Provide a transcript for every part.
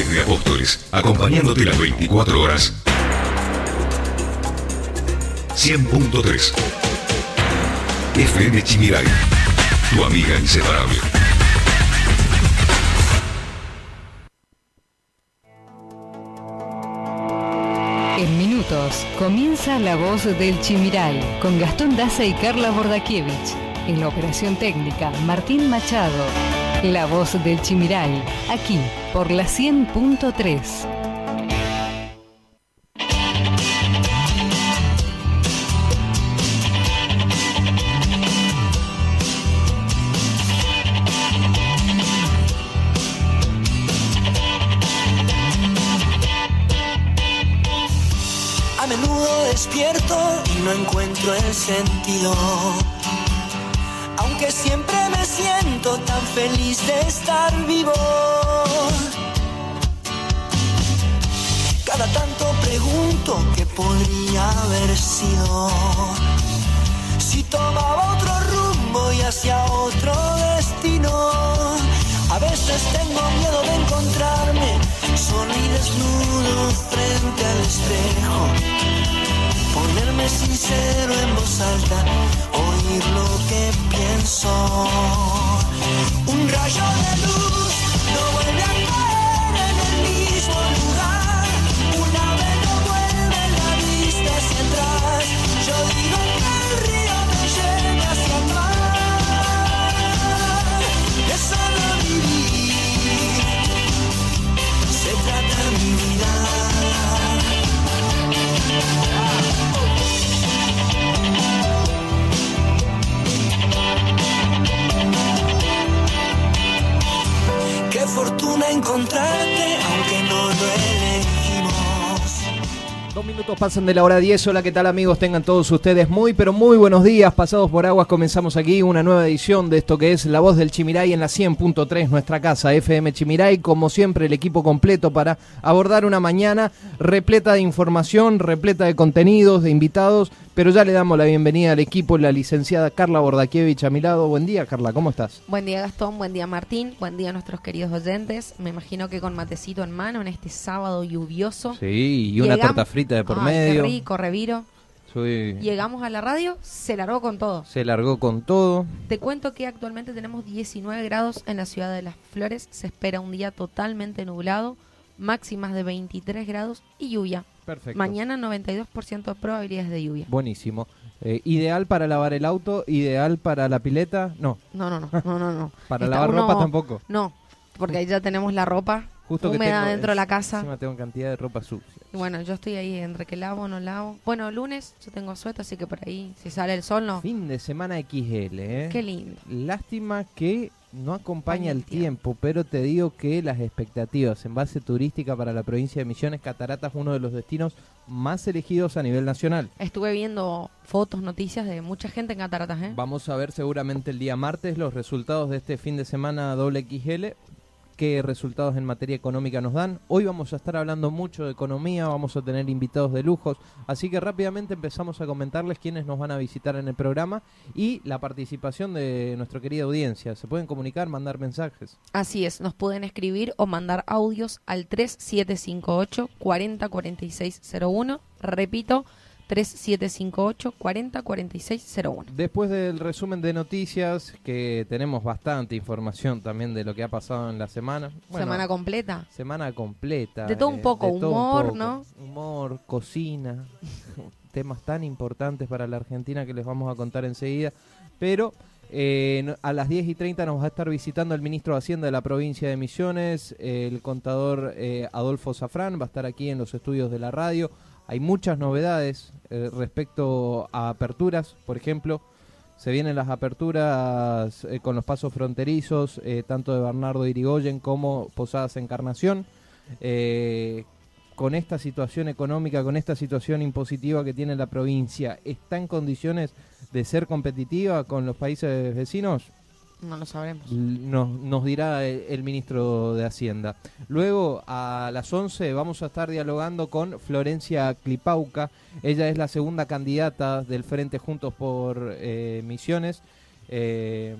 desde Apóstoles, acompañándote las 24 horas. 100.3 FM Chimiray, tu amiga inseparable. En minutos comienza La Voz del Chimiral con Gastón Daza y Carla Bordakiewicz. En la operación técnica, Martín Machado. La Voz del Chimiral, aquí por la 100.3. podría haber sido. Si tomaba otro rumbo y hacia otro destino. A veces tengo miedo de encontrarme solo y desnudo frente al espejo. Ponerme sincero en voz alta, oír lo que pienso. Un rayo de luz no vuelve a encontrarte, aunque no lo elegimos. Dos minutos pasan de la hora 10. Hola, ¿qué tal amigos? Tengan todos ustedes muy, pero muy buenos días. Pasados por aguas, comenzamos aquí una nueva edición de esto que es La Voz del Chimiray en la 100.3, nuestra casa FM Chimiray. Como siempre, el equipo completo para abordar una mañana repleta de información, repleta de contenidos, de invitados. Pero ya le damos la bienvenida al equipo, la licenciada Carla Bordakiewicz a mi lado. Buen día, Carla, ¿cómo estás? Buen día Gastón, buen día Martín, buen día a nuestros queridos oyentes. Me imagino que con matecito en mano en este sábado lluvioso. Sí, y una Llegamos- torta frita de por Ay, medio. Qué rico, reviro. Soy- Llegamos a la radio, se largó con todo. Se largó con todo. Te cuento que actualmente tenemos 19 grados en la ciudad de Las Flores. Se espera un día totalmente nublado, máximas de 23 grados y lluvia. Perfecto. Mañana 92% de probabilidades de lluvia. Buenísimo. Eh, ideal para lavar el auto, ideal para la pileta, no. No, no, no, no, no. no. Para Está lavar uno- ropa tampoco. No, porque ahí ya tenemos la ropa Justo que húmeda tengo- dentro de la casa. Encima tengo cantidad de ropa sucia. Y Bueno, yo estoy ahí entre que lavo no lavo. Bueno, lunes yo tengo suelto, así que por ahí, si sale el sol, no. Fin de semana XL, ¿eh? Qué lindo. Lástima que no acompaña el tiempo, pero te digo que las expectativas en base turística para la provincia de Misiones, Cataratas, uno de los destinos más elegidos a nivel nacional. Estuve viendo fotos, noticias de mucha gente en Cataratas, ¿eh? Vamos a ver seguramente el día martes los resultados de este fin de semana doble XL, qué resultados en materia económica nos dan. Hoy vamos a estar hablando mucho de economía, vamos a tener invitados de lujos, así que rápidamente empezamos a comentarles quiénes nos van a visitar en el programa y la participación de nuestra querida audiencia. Se pueden comunicar, mandar mensajes. Así es, nos pueden escribir o mandar audios al 3758 404601. Repito, 3758 404601. Después del resumen de noticias, que tenemos bastante información también de lo que ha pasado en la semana. Bueno, Semana completa. Semana completa. De todo un eh, poco, de todo un humor, poco. ¿no? Humor, cocina, temas tan importantes para la Argentina que les vamos a contar enseguida. Pero eh, a las 10 y 30 nos va a estar visitando el ministro de Hacienda de la provincia de Misiones, el contador eh, Adolfo Zafrán, va a estar aquí en los estudios de la radio. Hay muchas novedades eh, respecto a aperturas, por ejemplo. Se vienen las aperturas eh, con los pasos fronterizos, eh, tanto de Bernardo Irigoyen como Posadas Encarnación. Con esta situación económica, con esta situación impositiva que tiene la provincia, ¿está en condiciones de ser competitiva con los países vecinos? No lo sabremos. Nos, nos dirá el, ministro de Hacienda. Luego, a las 11, vamos a estar dialogando con Florencia Clipauca. Ella es la segunda candidata del Frente Juntos por eh, Misiones. Eh,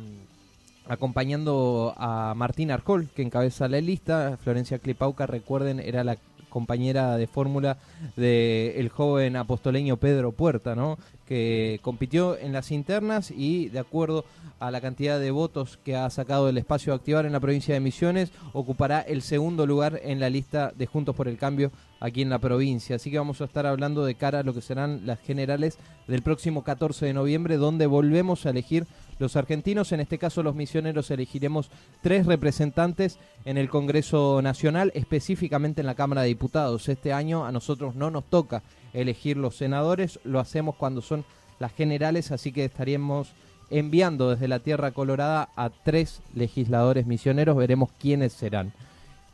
acompañando a Martín Arjol, que encabeza la lista. Florencia Clipauca, recuerden, era la compañera de fórmula del joven apostoleño Pedro Puerta, ¿no? que compitió en las internas y de acuerdo a la cantidad de votos que ha sacado el espacio a activar en la provincia de Misiones, ocupará el segundo lugar en la lista de Juntos por el Cambio aquí en la provincia. Así que vamos a estar hablando de cara a lo que serán las generales del próximo 14 de noviembre, donde volvemos a elegir los argentinos, en este caso los misioneros, elegiremos tres representantes en el Congreso Nacional, específicamente en la Cámara de Diputados. Este año a nosotros no nos toca elegir los senadores, lo hacemos cuando son las generales, así que estaríamos enviando desde la Tierra Colorada a tres legisladores misioneros, veremos quiénes serán.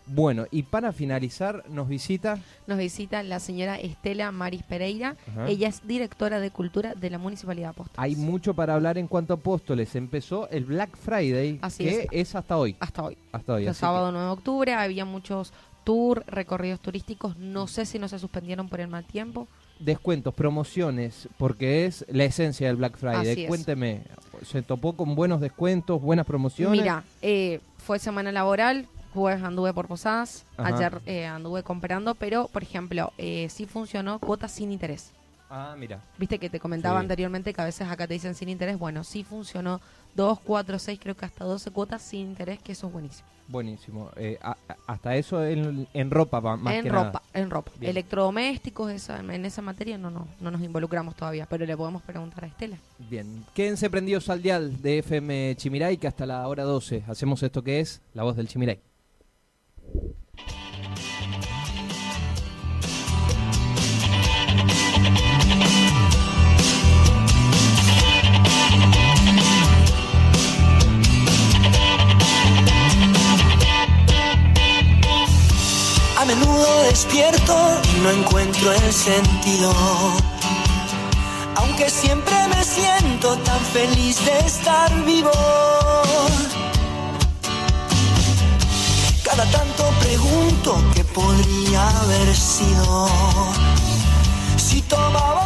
Bueno, y para finalizar, nos visita. Nos visita la señora Estela Maris Pereira. Ajá. Ella es directora de Cultura de la Municipalidad de Apóstoles. Hay mucho para hablar en cuanto a apóstoles. Empezó el Black Friday, Así que es. es. hasta hoy. Hasta hoy. Hasta hoy. El sábado 9 de octubre había muchos tours, recorridos turísticos. No sé si no se suspendieron por el mal tiempo. que descuentos, promociones, porque es la esencia del Black Friday. Así es. Cuénteme, ¿se topó con buenos descuentos, buenas promociones? Mira, eh, fue semana laboral. Jueves anduve por Posadas. Ajá. Ayer eh, anduve comprando. Pero, por ejemplo, eh, sí funcionó cuotas sin interés. Ah, mira. Viste que te comentaba Sí. anteriormente que a veces acá te dicen sin interés. Bueno, sí funcionó 2, 4, 6, creo que hasta 12 cuotas sin interés, que eso es buenísimo. Buenísimo. Eh, a- hasta eso en, en ropa, más en que ropa, nada. en ropa. Bien. Electrodomésticos, esa, en esa materia no, no, no nos involucramos todavía, pero le podemos preguntar a Estela. Bien. Quédense prendidos al dial de FM Chimiray, que hasta la hora 12 hacemos esto que es La Voz del Chimiray. Despierto y no encuentro el sentido. Aunque siempre me siento tan feliz de estar vivo. Cada tanto pregunto qué podría haber sido. Si tomaba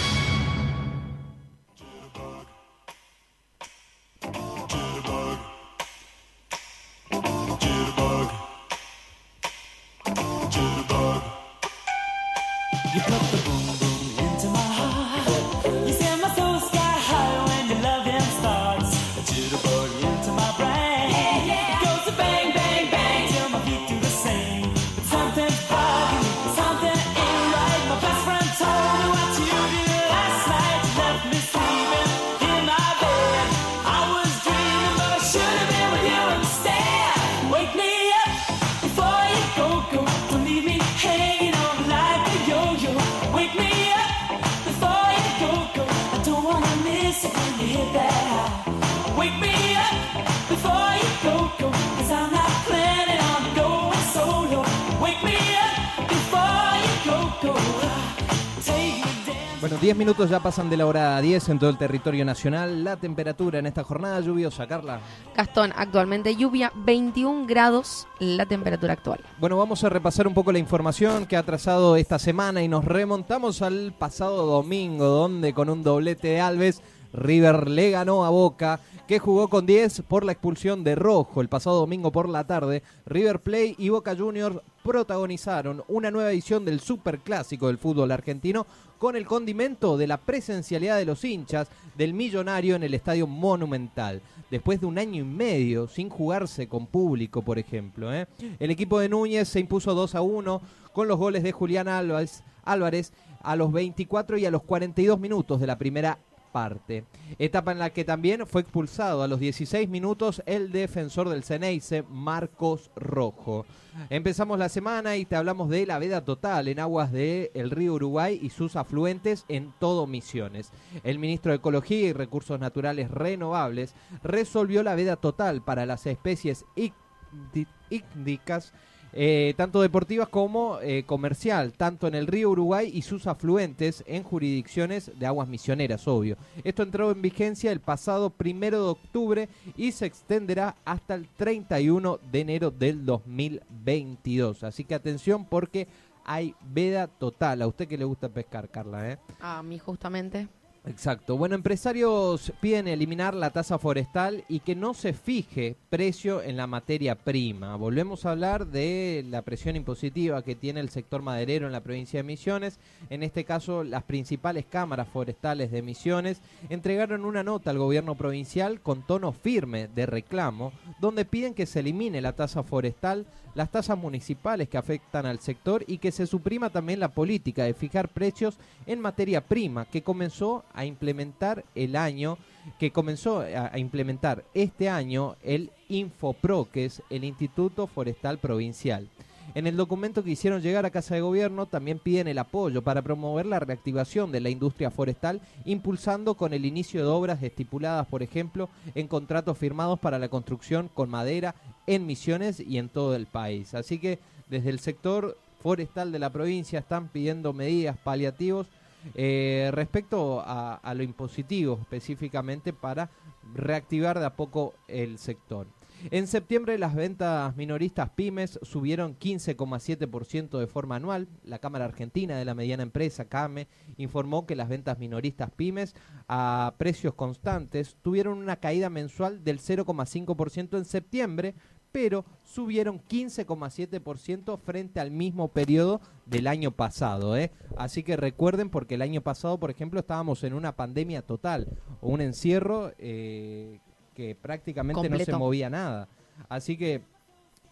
Bueno, 10 minutos ya pasan de la hora 10 en todo el territorio nacional. La temperatura en esta jornada lluviosa, Carla. Gastón, actualmente lluvia, 21 grados la temperatura actual. Bueno, vamos a repasar un poco la información que ha trazado esta semana y nos remontamos al pasado domingo, donde con un doblete de Alves, River le ganó a Boca, que jugó con 10 por la expulsión de Rojo. El pasado domingo por la tarde, River Play y Boca Juniors protagonizaron una nueva edición del Superclásico del fútbol argentino con el condimento de la presencialidad de los hinchas del millonario en el Estadio Monumental. Después de un año y medio sin jugarse con público, por ejemplo. ¿eh? El equipo de Núñez se impuso 2 a 1 con los goles de Julián Álvarez, Álvarez a los 24 y a los 42 minutos de la primera parte. Etapa en la que también fue expulsado a los 16 minutos el defensor del Ceneice, Marcos Rojo. Empezamos la semana y te hablamos de la veda total en aguas del río Uruguay y sus afluentes en todo Misiones. El ministro de Ecología y Recursos Naturales Renovables resolvió la veda total para las especies ícti- ícticas eh, tanto deportivas como eh, comercial, tanto en el río Uruguay y sus afluentes en jurisdicciones de aguas misioneras, obvio. Esto entró en vigencia el pasado primero de octubre y se extenderá hasta el 31 de enero del 2022. Así que atención porque hay veda total. A usted que le gusta pescar, Carla, ¿eh? A mí justamente. Exacto. Bueno, empresarios piden eliminar la tasa forestal y que no se fije precio en la materia prima. Volvemos a hablar de la presión impositiva que tiene el sector maderero en la provincia de Misiones. En este caso, las principales cámaras forestales de Misiones entregaron una nota al gobierno provincial con tono firme de reclamo, donde piden que se elimine la tasa forestal, las tasas municipales que afectan al sector y que se suprima también la política de fijar precios en materia prima que comenzó a implementar el año que comenzó a, implementar este año el Infopro, que es el Instituto Forestal Provincial. En el documento que hicieron llegar a Casa de Gobierno también piden el apoyo para promover la reactivación de la industria forestal, impulsando con el inicio de obras estipuladas, por ejemplo, en contratos firmados para la construcción con madera en Misiones y en todo el país. Así que desde el sector forestal de la provincia están pidiendo medidas paliativos eh, respecto a, a lo impositivo específicamente para reactivar de a poco el sector. En septiembre las ventas minoristas pymes subieron 15,7% de forma anual. La Cámara Argentina de la Mediana Empresa, CAME, informó que las ventas minoristas pymes a precios constantes tuvieron una caída mensual del 0,5% en septiembre, pero subieron 15,7% frente al mismo periodo del año pasado. ¿eh? Así que recuerden, porque el año pasado, por ejemplo, estábamos en una pandemia total, o un encierro eh, que prácticamente no se movía nada. Así que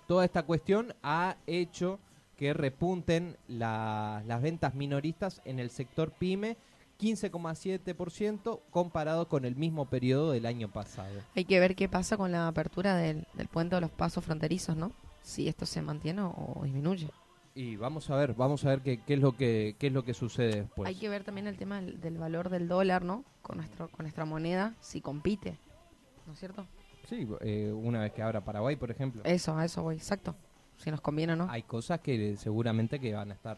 toda esta cuestión ha hecho que repunten la- las ventas minoristas en el sector pyme 15,7% comparado con el mismo periodo del año pasado. Hay que ver qué pasa con la apertura del, del puente de los pasos fronterizos, ¿no? Si esto se mantiene o, o disminuye. Y vamos a ver, vamos a ver qué, qué es lo que qué es lo que sucede después. Hay que ver también el tema del, del valor del dólar, ¿no? Con nuestro con nuestra moneda, si compite, ¿no es cierto? Sí, eh, una vez que abra Paraguay, por ejemplo, Eso, a eso voy, exacto. Si nos conviene o no. hay cosas que seguramente que van a estar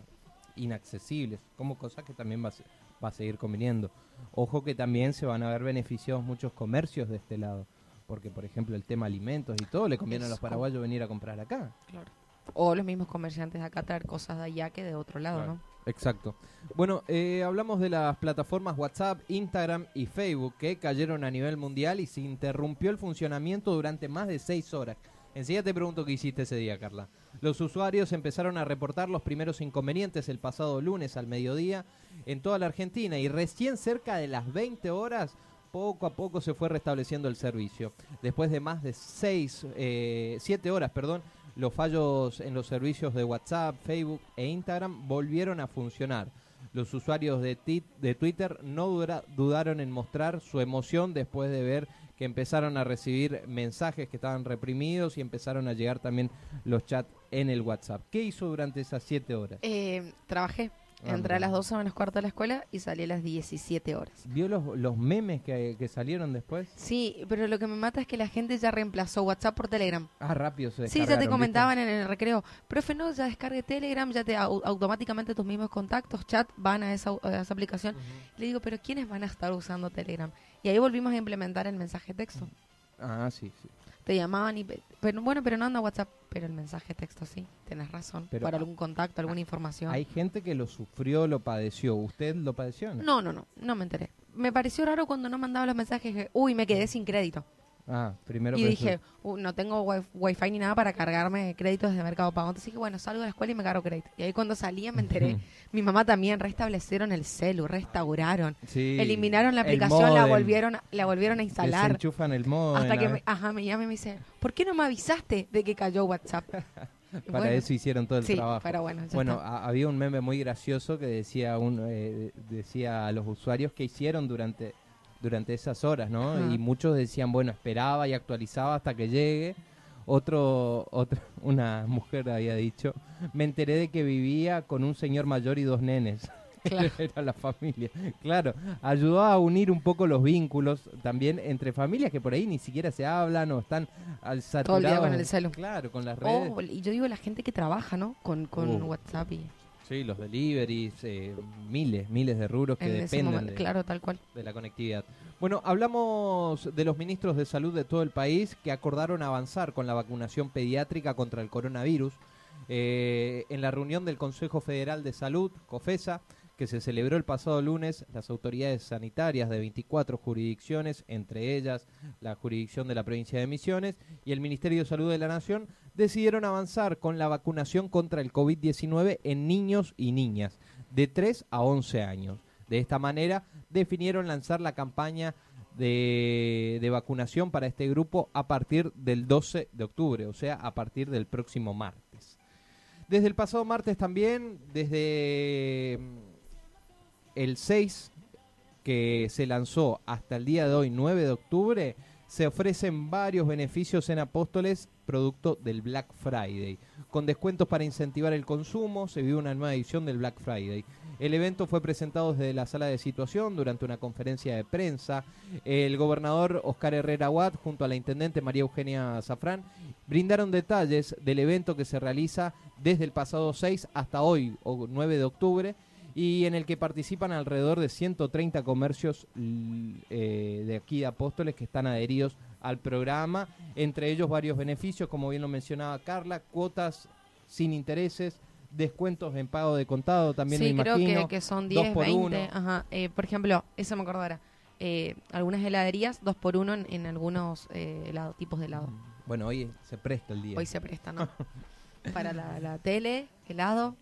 inaccesibles, como cosas que también va a, se- va a seguir conviniendo. Ojo que también se van a ver beneficiados muchos comercios de este lado, porque por ejemplo el tema alimentos y todo le conviene a los paraguayos venir a comprar acá. Claro. O los mismos comerciantes de acá traer cosas de allá que de otro lado, Claro. ¿no? Exacto. Bueno, eh, hablamos de las plataformas WhatsApp, Instagram y Facebook que cayeron a nivel mundial y se interrumpió el funcionamiento durante más de seis horas. Enseguida te pregunto qué hiciste ese día, Carla. Los usuarios empezaron a reportar los primeros inconvenientes el pasado lunes al mediodía en toda la Argentina y recién cerca de las 20 horas poco a poco se fue restableciendo el servicio. Después de más de seis, eh, siete horas, perdón, los fallos en los servicios de WhatsApp, Facebook e Instagram volvieron a funcionar. Los usuarios de, de Twitter no dudaron en mostrar su emoción después de ver que empezaron a recibir mensajes que estaban reprimidos y empezaron a llegar también los chats en el WhatsApp. ¿Qué hizo durante esas siete horas? Eh, trabajé. Ah, Entré a las 12 menos cuarto de la escuela y salí a las 17 horas. ¿Vio los, los memes que, que salieron después? Sí, pero lo que me mata es que la gente ya reemplazó WhatsApp por Telegram. Ah, rápido se Sí, ya te comentaban en el recreo. Profe, no, ya descargue Telegram, ya te au- automáticamente tus mismos contactos, chat, van a esa, a esa aplicación. Le digo, pero ¿quiénes van a estar usando Telegram? Y ahí volvimos a implementar el mensaje texto. Ah, sí, sí. Te llamaban y... pe- Pero bueno, pero no anda WhatsApp. Pero el mensaje texto sí, tenés razón. Pero para algún contacto, alguna información. Hay gente que lo sufrió, lo padeció. ¿Usted lo padeció? no? No, no, no, no me enteré. Me pareció raro cuando no mandaba los mensajes uy, me quedé sin crédito. Ah, primero y dije, "Uh, no tengo wi- wifi ni nada para cargarme créditos de Mercado Pago. Entonces dije, bueno, salgo de la escuela y me cargo crédito. Y ahí cuando salía me enteré. Mi mamá también restablecieron el celu, restauraron. Sí, Eliminaron la aplicación, la volvieron, la volvieron a instalar. Desenchufan el modem. Hasta que me, ajá, me llama y me dice, ¿por qué no me avisaste de que cayó WhatsApp? Para bueno, eso hicieron todo el sí, trabajo. pero bueno, había un meme muy gracioso que decía un, eh, decía a los usuarios que hicieron durante durante esas horas, ¿no? Ajá. Y muchos decían, bueno, esperaba y actualizaba hasta que llegue. Otro, otra, una mujer había dicho, me enteré de que vivía con un señor mayor y dos nenes. Claro. Era la familia. Claro, ayudó a unir un poco los vínculos también entre familias que por ahí ni siquiera se hablan o están al Todo el día con saturados. el celu. Claro, con las redes. Oh, y yo digo la gente que trabaja, ¿no? Con, con Uh. WhatsApp y Sí, los deliveries, eh, miles, miles de rubros que en dependen momento. de, Claro, tal cual. de la conectividad. Bueno, hablamos de los ministros de salud de todo el país que acordaron avanzar con la vacunación pediátrica contra el coronavirus. Eh, en la reunión del Consejo Federal de Salud, COFESA, que se celebró el pasado lunes, las autoridades sanitarias de 24 jurisdicciones, entre ellas la jurisdicción de la provincia de Misiones y el Ministerio de Salud de la Nación, decidieron avanzar con la vacunación contra el COVID-19 en niños y niñas de 3 a 11 años. De esta manera, definieron lanzar la campaña de, de vacunación para este grupo a partir del 12 de octubre, o sea, a partir del próximo martes. Desde el pasado martes también, desde mm, el 6 que se lanzó hasta el día de hoy, 9 de octubre, se ofrecen varios beneficios en Apóstoles producto del Black Friday. Con descuentos para incentivar el consumo, se vive una nueva edición del Black Friday. El evento fue presentado desde la sala de situación durante una conferencia de prensa. El gobernador Oscar Herrera Watt junto a la intendente María Eugenia Zafrán brindaron detalles del evento que se realiza desde el pasado 6 hasta hoy, o 9 de octubre, y en el que participan alrededor de 130 comercios eh, de aquí de Apóstoles que están adheridos al programa, entre ellos varios beneficios, como bien lo mencionaba Carla, cuotas sin intereses, descuentos en pago de contado, también sí, me creo imagino. que, que son dos 10, por 20. uno. Ajá. Eh, por ejemplo, eso me acordara. Eh, algunas heladerías, dos por uno en, en algunos eh, helado- tipos de helado. Bueno, hoy se presta el día. Hoy se presta, ¿no? Para la, la tele,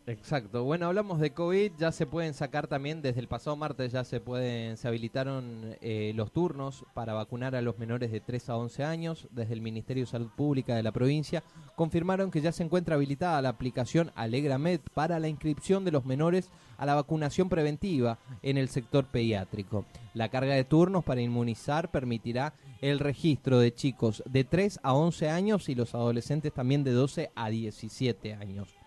Exacto. Bueno, hablamos de COVID, ya se pueden sacar también desde el pasado martes ya se pueden se habilitaron eh, los turnos para vacunar a los menores de 3 a 11 años. Desde el Ministerio de Salud Pública de la provincia confirmaron que ya se encuentra habilitada la aplicación AlegraMed para la inscripción de los menores a la vacunación preventiva en el sector pediátrico. La carga de turnos para inmunizar permitirá el registro de chicos de 3 a 11 años y los adolescentes también de 12 a 17 años.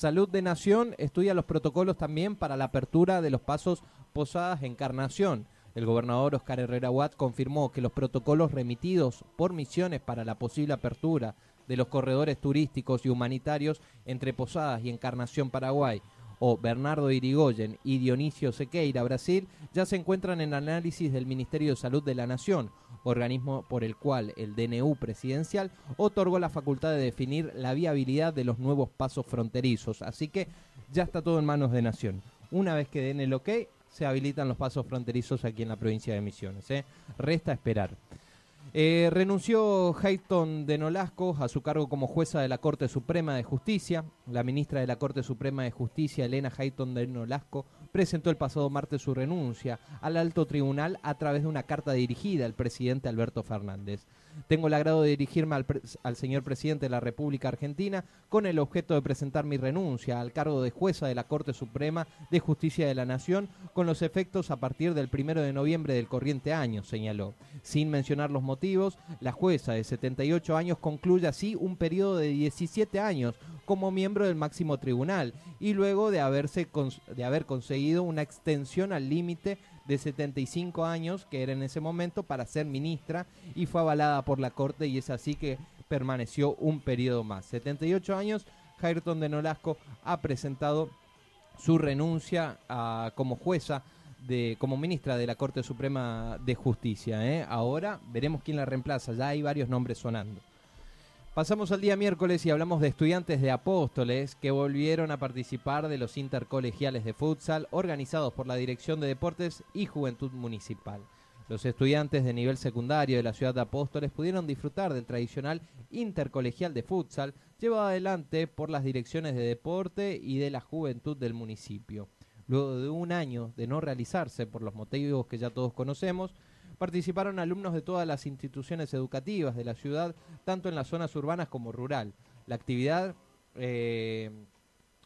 Salud de Nación estudia los protocolos también para la apertura de los pasos Posadas Encarnación. El gobernador Oscar Herrera Watt confirmó que los protocolos remitidos por misiones para la posible apertura de los corredores turísticos y humanitarios entre Posadas y Encarnación Paraguay o Bernardo Irigoyen y Dionisio Sequeira, Brasil, ya se encuentran en análisis del Ministerio de Salud de la Nación, organismo por el cual el DNU presidencial otorgó la facultad de definir la viabilidad de los nuevos pasos fronterizos. Así que ya está todo en manos de Nación. Una vez que den el ok, se habilitan los pasos fronterizos aquí en la provincia de Misiones. ¿eh? Resta esperar. Eh, renunció Hayton de Nolasco a su cargo como jueza de la Corte Suprema de Justicia. La ministra de la Corte Suprema de Justicia, Elena Hayton de Nolasco, presentó el pasado martes su renuncia al alto tribunal a través de una carta dirigida al presidente Alberto Fernández. Tengo el agrado de dirigirme al, al señor presidente de la República Argentina con el objeto de presentar mi renuncia al cargo de jueza de la Corte Suprema de Justicia de la Nación con los efectos a partir del primero de noviembre del corriente año, señaló. Sin mencionar los motivos, la jueza de 78 años concluye así un periodo de 17 años como miembro del máximo tribunal y luego de, haberse de haber conseguido una extensión al límite de 75 años, que era en ese momento, para ser ministra y fue avalada por la Corte y es así que permaneció un periodo más. 78 años, Jairton de Nolasco ha presentado su renuncia a- como jueza de como ministra de la Corte Suprema de Justicia. ¿eh? Ahora veremos quién la reemplaza. Ya hay varios nombres sonando. Pasamos al día miércoles y hablamos de estudiantes de Apóstoles que volvieron a participar de los intercolegiales de futsal organizados por la Dirección de Deportes y Juventud Municipal. Los estudiantes de nivel secundario de la ciudad de Apóstoles pudieron disfrutar del tradicional intercolegial de futsal llevado adelante por las direcciones de deporte y de la juventud del municipio. Luego de un año de no realizarse por los motivos que ya todos conocemos, participaron alumnos de todas las instituciones educativas de la ciudad, tanto en las zonas urbanas como rural. La actividad, eh,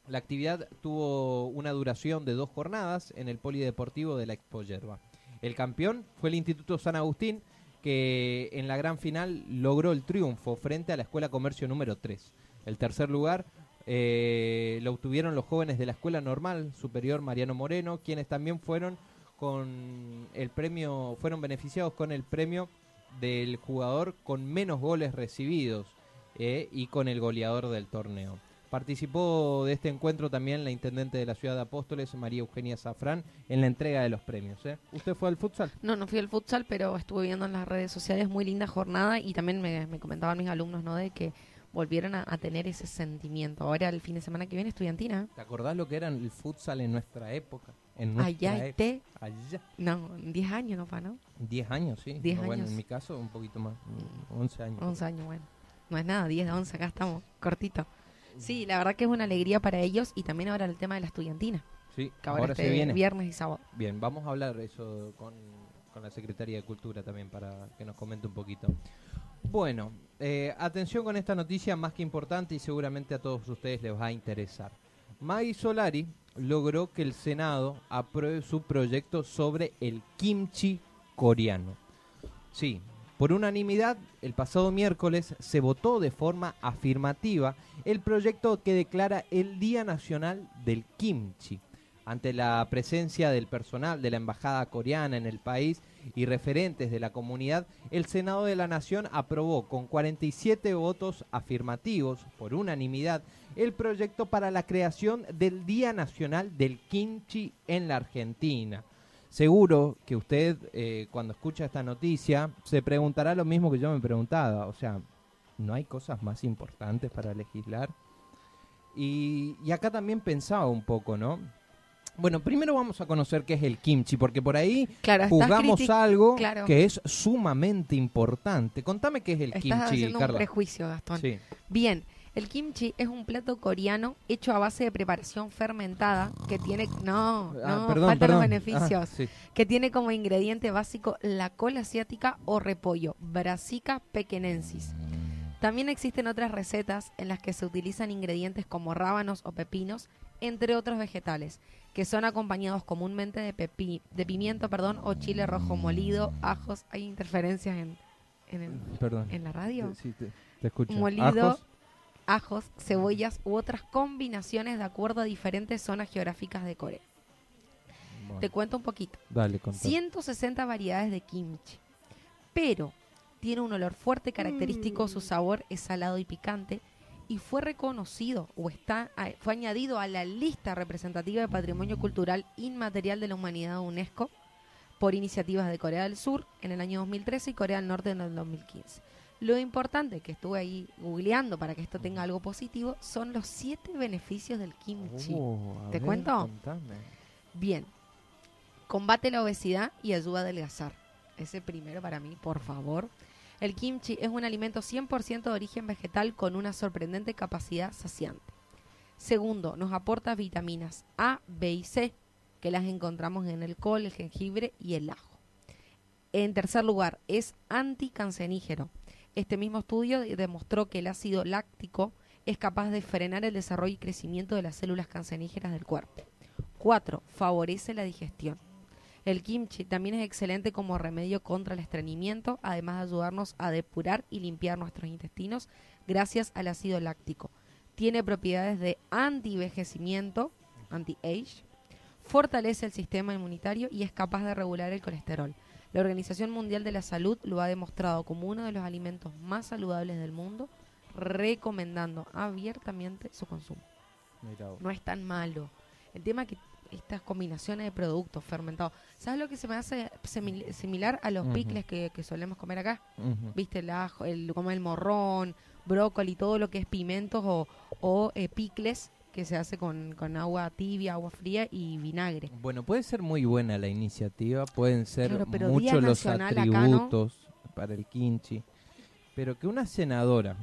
la actividad tuvo una duración de dos jornadas en el polideportivo de la Expo Yerba. El campeón fue el Instituto San Agustín, que en la gran final logró el triunfo frente a la Escuela Comercio número 3. El tercer lugar Eh, lo obtuvieron los jóvenes de la Escuela Normal Superior Mariano Moreno, quienes también fueron con el premio, fueron beneficiados con el premio del jugador con menos goles recibidos eh, y con el goleador del torneo. Participó de este encuentro también la intendente de la ciudad de Apóstoles, María Eugenia Zafrán, en la entrega de los premios. ¿eh? ¿Usted fue al futsal? No, no fui al futsal, pero estuve viendo en las redes sociales muy linda jornada y también me, me comentaban mis alumnos, ¿no? De que volvieron a, a tener ese sentimiento. Ahora el fin de semana que viene estudiantina. ¿Te acordás lo que era el futsal en nuestra época? En nuestra Allá esté. Allá. No, 10 años no fue, ¿no? 10 años, sí. 10 No, Bueno, años. en mi caso un poquito más, mm, 11 años. 11 años, bueno. No es nada, 10 de 11, acá estamos, cortito. Sí, la verdad que es una alegría para ellos y también ahora el tema de la estudiantina, Sí, que ahora, ahora este se viene. viernes y sábado. Bien, vamos a hablar eso con, con la Secretaría de Cultura también para que nos comente un poquito. Bueno, eh, atención con esta noticia más que importante y seguramente a todos ustedes les va a interesar. Maggie Solari logró que el Senado apruebe su proyecto sobre el kimchi coreano. Sí, por unanimidad, el pasado miércoles se votó de forma afirmativa el proyecto que declara el Día Nacional del Kimchi. Ante la presencia del personal de la Embajada coreana en el país y referentes de la comunidad, el Senado de la Nación aprobó con 47 votos afirmativos, por unanimidad, el proyecto para la creación del Día Nacional del Kimchi en la Argentina. Seguro que usted, eh, cuando escucha esta noticia, se preguntará lo mismo que yo me preguntaba. O sea, ¿no hay cosas más importantes para legislar? Y, y acá también pensaba un poco, ¿no? Bueno, primero vamos a conocer qué es el kimchi, porque por ahí Claro, juzgamos algo claro. que es sumamente importante. Contame qué es el Estás kimchi, haciendo un prejuicio, Gastón. Sí. Bien, el kimchi es un plato coreano hecho a base de preparación fermentada que tiene... No, Ah, no, perdón, faltan perdón. los beneficios. Ah, sí. que tiene como ingrediente básico la cola asiática o repollo, Brassica pequenensis. También existen otras recetas en las que se utilizan ingredientes como rábanos o pepinos, entre otros vegetales, que son acompañados comúnmente de, pepi- de pimiento perdón, o chile rojo molido, ajos. ¿Hay interferencias en, en, el- Perdón. en la radio? Sí, te, te escucho. Molido, Ajos. ajos, cebollas u otras combinaciones de acuerdo a diferentes zonas geográficas de Corea. Bueno, Te cuento un poquito. dale, contá. 160 variedades de kimchi. Pero tiene un olor fuerte característico, su sabor es salado y picante y fue reconocido o está fue añadido a la lista representativa de Patrimonio Cultural Inmaterial de la Humanidad de UNESCO por iniciativas de Corea del Sur en el año 2013 y Corea del Norte en el 2015. Lo importante que estuve ahí googleando para que esto tenga algo positivo son los siete beneficios del kimchi. Oh, ¿Te ver, cuento? contame. Bien. Combate la obesidad y ayuda a adelgazar. Ese primero para mí, por favor. El kimchi es un alimento 100% de origen vegetal con una sorprendente capacidad saciante. Segundo, nos aporta vitaminas A, B y C, que las encontramos en el col, el jengibre y el ajo. En tercer lugar, es anticancerígeno. Este mismo estudio de- demostró que el ácido láctico es capaz de frenar el desarrollo y crecimiento de las células cancerígenas del cuerpo. 4. Favorece la digestión. El kimchi también es excelente como remedio contra el estreñimiento, además de ayudarnos a depurar y limpiar nuestros intestinos gracias al ácido láctico. Tiene propiedades de antivejecimiento, anti-age, fortalece el sistema inmunitario y es capaz de regular el colesterol. La Organización Mundial de la Salud lo ha demostrado como uno de los alimentos más saludables del mundo, recomendando abiertamente su consumo no es tan malo. El tema que estas combinaciones de productos fermentados, ¿sabes lo que se me hace simil- similar a los Ujú. picles que, que solemos comer acá? ¿Viste? El ajo, el, como el morrón, brócoli, todo lo que es pimentos o, o eh, picles que se hace con, con agua tibia, agua fría y vinagre. Bueno, puede ser muy buena la iniciativa, pueden ser Claro, muchos los Nacional acá, ¿no? atributos para el kimchi, pero que una senadora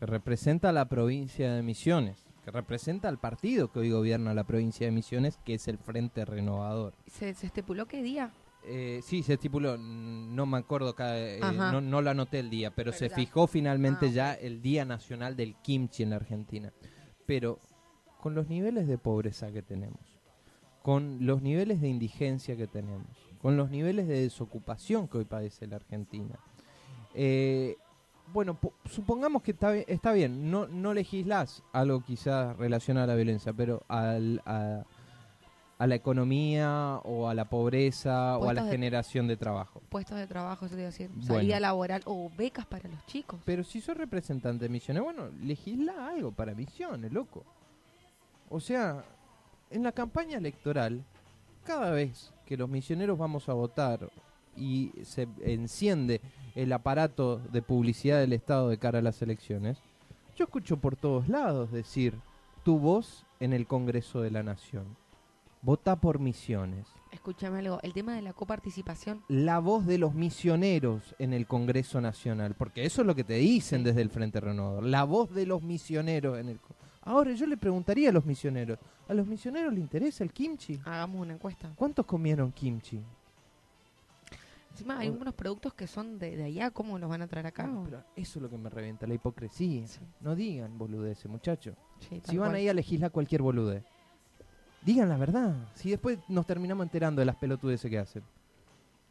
que representa a la provincia de Misiones, que representa al partido que hoy gobierna la provincia de Misiones, que es el Frente Renovador. ¿Se, se estipuló qué día? Eh, sí, se estipuló, no me acuerdo, cada, eh, no, no lo anoté el día, pero, Pero se ya. fijó finalmente Ah, ya el Día Nacional del Kimchi en la Argentina. Pero con los niveles de pobreza que tenemos, con los niveles de indigencia que tenemos, con los niveles de desocupación que hoy padece la Argentina, eh, bueno, po- supongamos que está, está bien, no, no legislás algo quizás relacionado a la violencia, pero al, a, a la economía o a la pobreza o a la de- generación de trabajo. Puestos de trabajo, eso te iba a decir. Bueno. Salida laboral o becas para los chicos. Pero si sos representante de misiones, bueno, legisla algo para misiones, loco. O sea, en la campaña electoral, cada vez que los misioneros vamos a votar y se enciende el aparato de publicidad del Estado de cara a las elecciones, yo escucho por todos lados decir tu voz en el Congreso de la Nación. Vota por misiones. Escúchame algo, el tema de la coparticipación, la voz de los misioneros en el Congreso Nacional, porque eso es lo que te dicen Sí. desde el Frente Renovador, la voz de los misioneros en el... Ahora yo le preguntaría a los misioneros, ¿a los misioneros les interesa el kimchi? hagamos una encuesta. ¿Cuántos comieron kimchi? Encima hay unos productos que son de, de allá, ¿cómo los van a traer acá? Ah, pero eso es lo que me revienta, la hipocresía. Sí. No digan boludeces, muchachos. Sí, Si van cual. ahí a legislar cualquier boludez, digan la verdad. Si después nos terminamos enterando de las pelotudeces que hacen.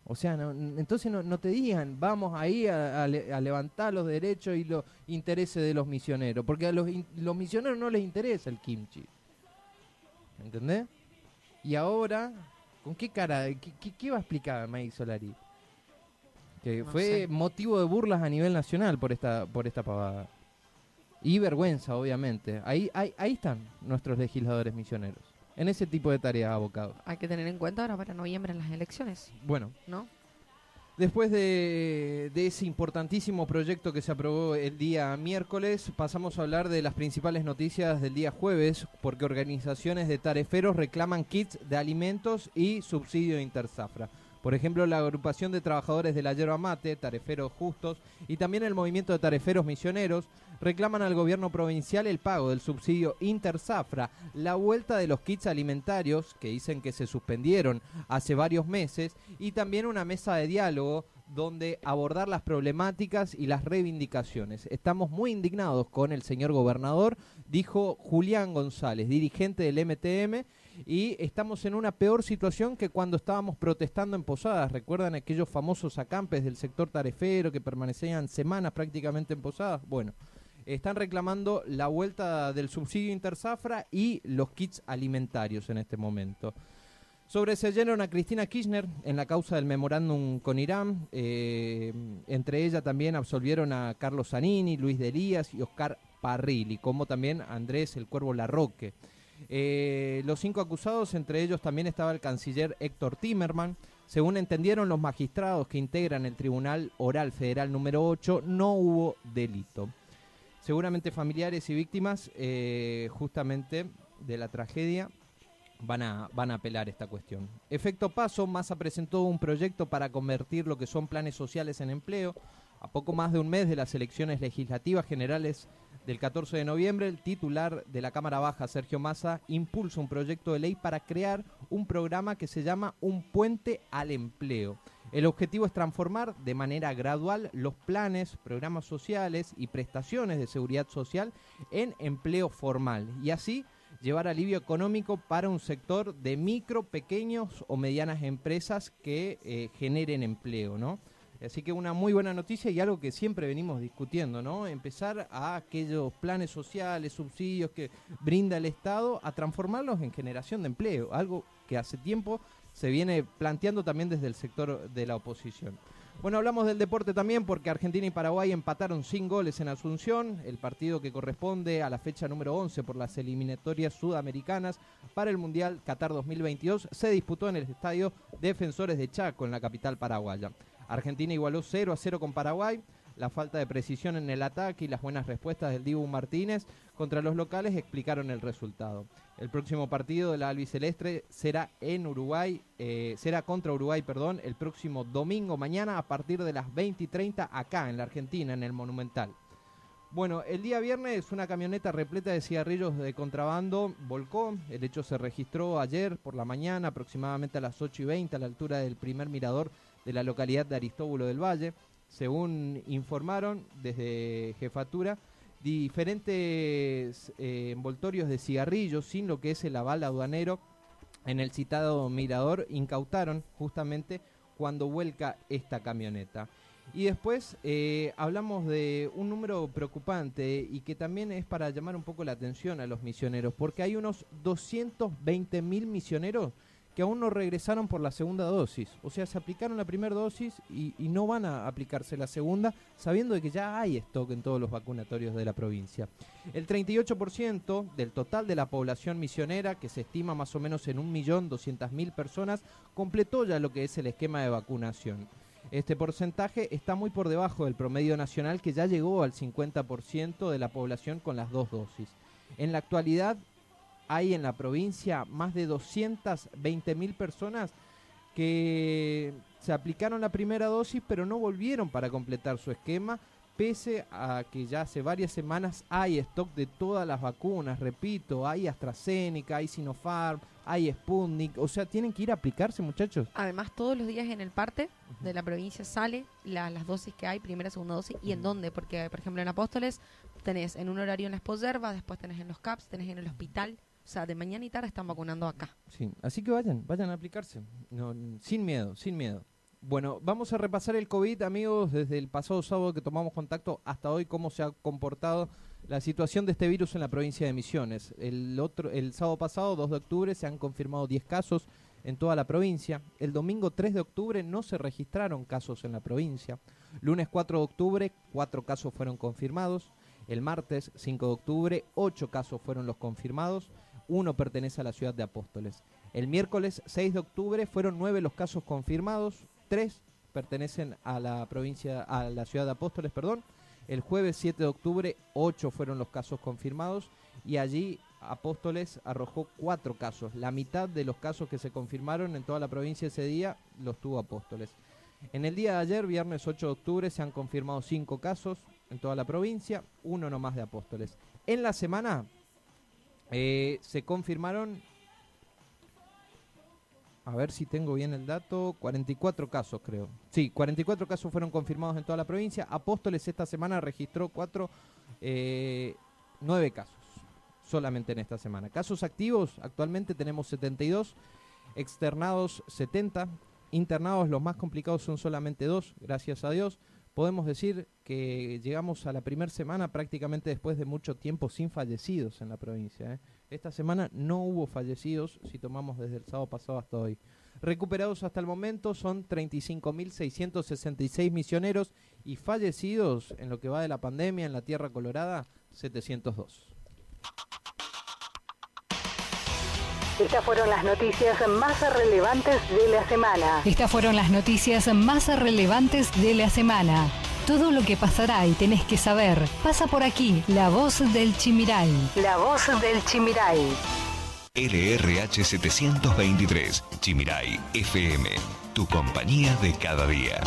O sea, no- entonces no, no te digan, vamos ahí a, a le- a levantar los derechos y los intereses de los misioneros. Porque a los, in- los misioneros no les interesa el kimchi. ¿Entendés? Y ahora, ¿con qué cara? ¿Qué, qué- qué va a explicar May Solari? Que No fue sé. motivo de burlas a nivel nacional por esta, por esta pavada. Y vergüenza, obviamente. Ahí, ahí, ahí están nuestros legisladores misioneros. En ese tipo de tareas abocados. Hay que tener en cuenta ahora para noviembre en las elecciones, Bueno, ¿no? después de, de ese importantísimo proyecto que se aprobó el día miércoles, pasamos a hablar de las principales noticias del día jueves, porque organizaciones de tareferos reclaman kits de alimentos y subsidio de Interzafra. Por ejemplo, la agrupación de trabajadores de la yerba mate, Tareferos Justos, y también el movimiento de Tareferos Misioneros reclaman al gobierno provincial el pago del subsidio Interzafra, la vuelta de los kits alimentarios, que dicen que se suspendieron hace varios meses, y también una mesa de diálogo donde abordar las problemáticas y las reivindicaciones. Estamos muy indignados con el señor gobernador, dijo Julián González, dirigente del MTM, y estamos en una peor situación que cuando estábamos protestando en Posadas. ¿Recuerdan aquellos famosos acampes del sector tarefero que permanecían semanas prácticamente en Posadas? Bueno, están reclamando la vuelta del subsidio Interzafra y los kits alimentarios en este momento. Sobreseyeron a Cristina Kirchner en la causa del memorándum con Irán. eh, entre ella también absolvieron a Carlos Zanini, Luis de Elías y Oscar Parrilli, como también Andrés el Cuervo Larroque. Eh, los cinco acusados, entre ellos también estaba el canciller Héctor Timerman. Según entendieron los magistrados que integran el Tribunal Oral Federal número 8, no hubo delito. Seguramente familiares y víctimas eh, justamente de la tragedia van a, van a apelar esta cuestión. Efecto paso, Massa presentó un proyecto para convertir lo que son planes sociales en empleo. A poco más de un mes de las elecciones legislativas generales del 14 de noviembre, el titular de la Cámara Baja, Sergio Massa, impulsa un proyecto de ley para crear un programa que se llama Un puente al empleo. El objetivo es transformar de manera gradual los planes, programas sociales y prestaciones de seguridad social en empleo formal y así llevar alivio económico para un sector de micro, pequeños o medianas empresas que eh, generen empleo, ¿no? Así que una muy buena noticia y algo que siempre venimos discutiendo, ¿no? Empezar a aquellos planes sociales, subsidios que brinda el Estado, a transformarlos en generación de empleo, algo que hace tiempo se viene planteando también desde el sector de la oposición. Bueno, hablamos del deporte también porque Argentina y Paraguay empataron sin goles en Asunción, el partido que corresponde a la fecha número 11 por las eliminatorias sudamericanas para el Mundial Qatar 2022 se disputó en el estadio Defensores de Chaco en la capital paraguaya. Argentina igualó 0 a 0 con Paraguay. La falta de precisión en el ataque y las buenas respuestas del Dibu Martínez contra los locales explicaron el resultado. El próximo partido de la albiceleste será en Uruguay, eh, será contra Uruguay, perdón, el próximo domingo mañana a partir de las 20 y 30 acá en la Argentina, en el Monumental. Bueno, el día viernes una camioneta repleta de cigarrillos de contrabando volcó. El hecho se registró ayer por la mañana, aproximadamente a las 8 y 20, a la altura del primer mirador de la localidad de Aristóbulo del Valle. Según informaron desde jefatura, diferentes eh, envoltorios de cigarrillos sin lo que es el aval aduanero en el citado mirador incautaron justamente cuando vuelca esta camioneta. Y después eh, hablamos de un número preocupante y que también es para llamar un poco la atención a los misioneros, porque hay unos 220 mil misioneros que aún no regresaron por la segunda dosis. O sea, se aplicaron la primera dosis y, no van a aplicarse la segunda, sabiendo de que ya hay stock en todos los vacunatorios de la provincia. El 38% del total de la población misionera, que se estima más o menos en 1.200.000 personas, completó ya lo que es el esquema de vacunación. Este porcentaje está muy por debajo del promedio nacional que ya llegó al 50% de la población con las dos dosis. En la actualidad hay en la provincia más de 220 mil personas que se aplicaron la primera dosis pero no volvieron para completar su esquema pese a que ya hace varias semanas hay stock de todas las vacunas, repito, hay AstraZeneca, hay Sinopharm, hay Sputnik, o sea, tienen que ir a aplicarse muchachos. Además, todos los días en el parte de la provincia sale la- las dosis que hay, primera, segunda dosis, y en dónde. Porque, por ejemplo, en Apóstoles tenés en un horario en la Esposerva, después tenés en los CAPS, tenés en el hospital. O sea, de mañana y tarde están vacunando acá. Sí, así que vayan, vayan a aplicarse. No, sin miedo, sin miedo. Bueno, vamos a repasar el COVID, amigos, desde el pasado sábado que tomamos contacto hasta hoy, cómo se ha comportado la situación de este virus en la provincia de Misiones. El, otro, el sábado pasado, 2 de octubre, se han confirmado 10 casos en toda la provincia. El domingo 3 de octubre no se registraron casos en la provincia. Lunes 4 de octubre, 4 casos fueron confirmados. El martes 5 de octubre, 8 casos fueron los confirmados. Uno pertenece a la ciudad de Apóstoles. El miércoles 6 de octubre fueron 9 los casos confirmados. 3 pertenecen a la provincia, a la ciudad de Apóstoles, perdón. El jueves 7 de octubre, 8 fueron los casos confirmados y allí Apóstoles arrojó 4 casos. La mitad de los casos que se confirmaron en toda la provincia ese día los tuvo Apóstoles. En el día de ayer, viernes 8 de octubre, se han confirmado 5 casos en toda la provincia, uno nomás de Apóstoles. En la semana eh, se confirmaron, a ver si tengo bien el dato, 44 casos creo. Sí, 44 casos fueron confirmados en toda la provincia. Apóstoles esta semana registró 4, eh, 9 casos solamente en esta semana. Casos activos, actualmente tenemos 72, externados 70, internados los más complicados son solamente 2, gracias a Dios. Podemos decir que llegamos a la primera semana prácticamente después de mucho tiempo sin fallecidos en la provincia. ¿eh? Esta semana no hubo fallecidos si tomamos desde el sábado pasado hasta hoy. Recuperados hasta el momento son 35.666 misioneros y fallecidos en lo que va de la pandemia en la Tierra Colorada 702. Estas fueron las noticias más relevantes de la semana. Estas fueron las noticias más relevantes de la semana. Todo lo que pasará y tenés que saber pasa por aquí. La voz del Chimiray. La voz del Chimiray. LRH 723, Chimiray FM, tu compañía de cada día.